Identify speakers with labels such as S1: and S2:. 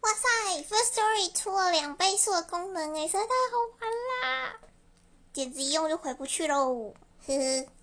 S1: 哇塞 first story 出了两倍速的功能诶实在太好玩啦。简直一用就回不去喽呵呵。